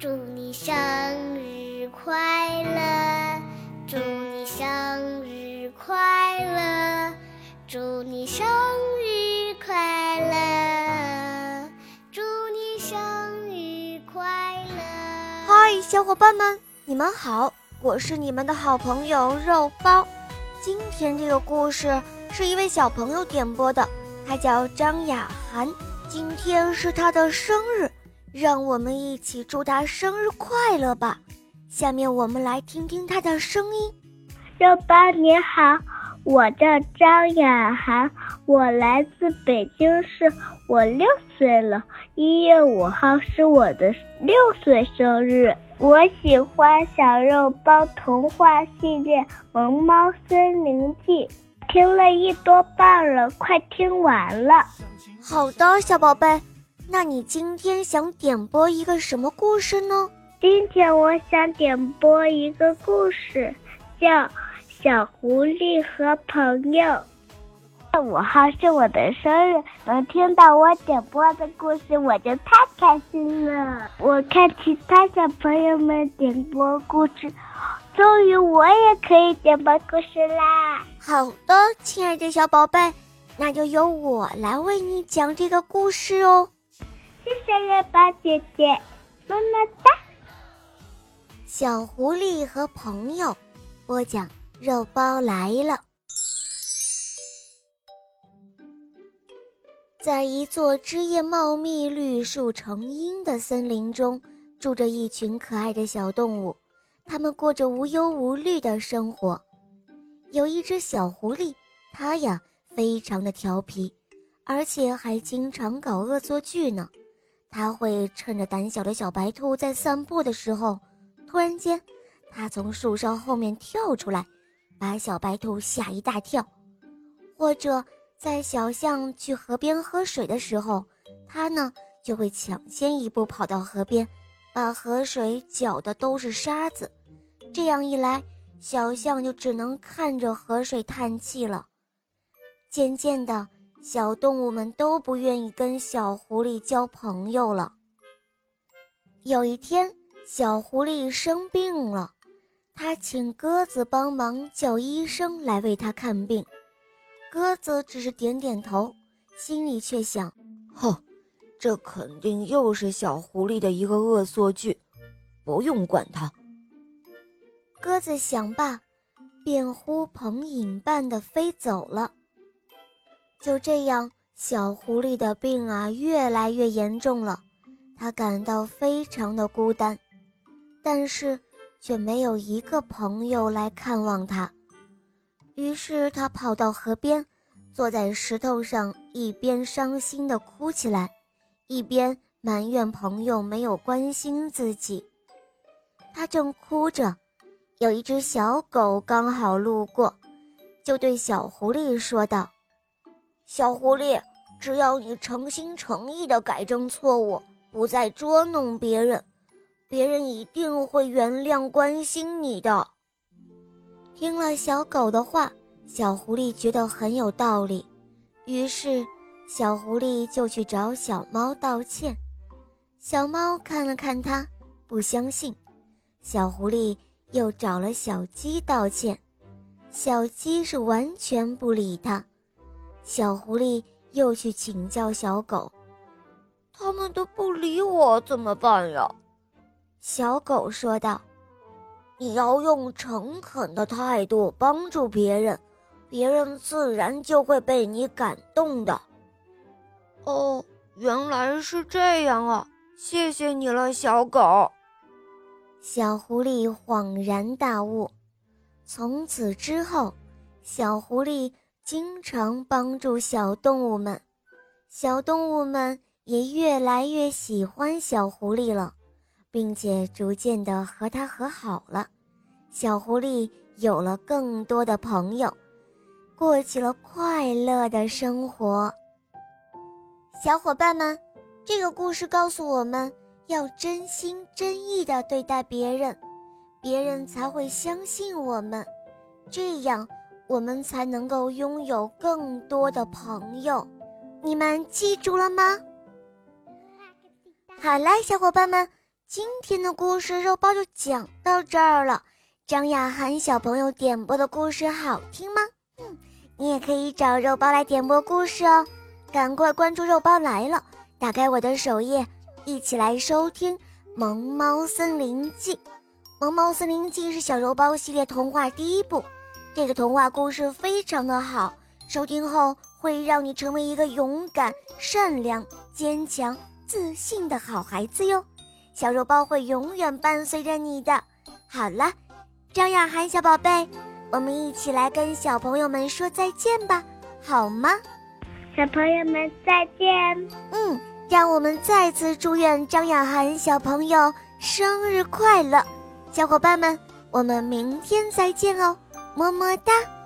祝你生日快乐，祝你生日快乐，祝你生日快乐，祝你生日快乐。嗨，小伙伴们，你们好，我是你们的好朋友肉包。今天这个故事是一位小朋友点播的，他叫张雅涵，今天是他的生日。让我们一起祝他生日快乐吧！下面我们来听听他的声音。肉包你好，我叫张雅涵，我来自北京市，我六岁了。一月五号是我的六岁生日。我喜欢小肉包童话系列《萌猫森林记》，听了一多半了，快听完了。好的，小宝贝。那你今天想点播一个什么故事呢？今天我想点播一个故事，叫《小狐狸和朋友》。五号是我的生日，能听到我点播的故事，我就太开心了。我看其他小朋友们点播故事，终于我也可以点播故事啦！好的，亲爱的小宝贝，那就由我来为你讲这个故事哦。谢谢月宝姐姐，么么哒。小狐狸和朋友，播讲肉包来了。在一座枝叶茂密、绿树成荫的森林中，住着一群可爱的小动物，它们过着无忧无虑的生活。有一只小狐狸，它呀非常的调皮，而且还经常搞恶作剧呢。他会趁着胆小的小白兔在散步的时候，突然间，他从树梢后面跳出来，把小白兔吓一大跳；或者在小象去河边喝水的时候，他呢就会抢先一步跑到河边，把河水搅得都是沙子。这样一来，小象就只能看着河水叹气了。渐渐的。小动物们都不愿意跟小狐狸交朋友了。有一天，小狐狸生病了，他请鸽子帮忙叫医生来为他看病。鸽子只是点点头，心里却想：哼，这肯定又是小狐狸的一个恶作剧，不用管他。鸽子想罢，便呼朋引伴地飞走了。就这样，小狐狸的病啊越来越严重了，他感到非常的孤单，但是却没有一个朋友来看望他。于是他跑到河边，坐在石头上，一边伤心地哭起来，一边埋怨朋友没有关心自己。他正哭着，有一只小狗刚好路过，就对小狐狸说道。小狐狸，只要你诚心诚意地改正错误，不再捉弄别人，别人一定会原谅、关心你的。听了小狗的话，小狐狸觉得很有道理，于是小狐狸就去找小猫道歉。小猫看了看它，不相信。小狐狸又找了小鸡道歉，小鸡是完全不理它。小狐狸又去请教小狗，他们都不理我，怎么办呀？小狗说道：“你要用诚恳的态度帮助别人，别人自然就会被你感动的。”哦，原来是这样啊！谢谢你了，小狗。小狐狸恍然大悟，从此之后，小狐狸。经常帮助小动物们，小动物们也越来越喜欢小狐狸了，并且逐渐的和它和好了。小狐狸有了更多的朋友，过起了快乐的生活。小伙伴们，这个故事告诉我们要真心真意的对待别人，别人才会相信我们，这样。我们才能够拥有更多的朋友，你们记住了吗？好啦，小伙伴们，今天的故事肉包就讲到这儿了。张雅涵小朋友点播的故事好听吗？嗯，你也可以找肉包来点播故事哦。赶快关注肉包来了，打开我的首页，一起来收听《萌猫森林记》。《萌猫森林记》是小肉包系列童话第一部，这个童话故事非常的好，收听后会让你成为一个勇敢、善良、坚强、自信的好孩子哟。小肉包会永远伴随着你的。好了，张雅涵小宝贝，我们一起来跟小朋友们说再见吧，好吗？小朋友们再见。嗯，让我们再次祝愿张雅涵小朋友生日快乐，小伙伴们，我们明天再见哦，么么哒。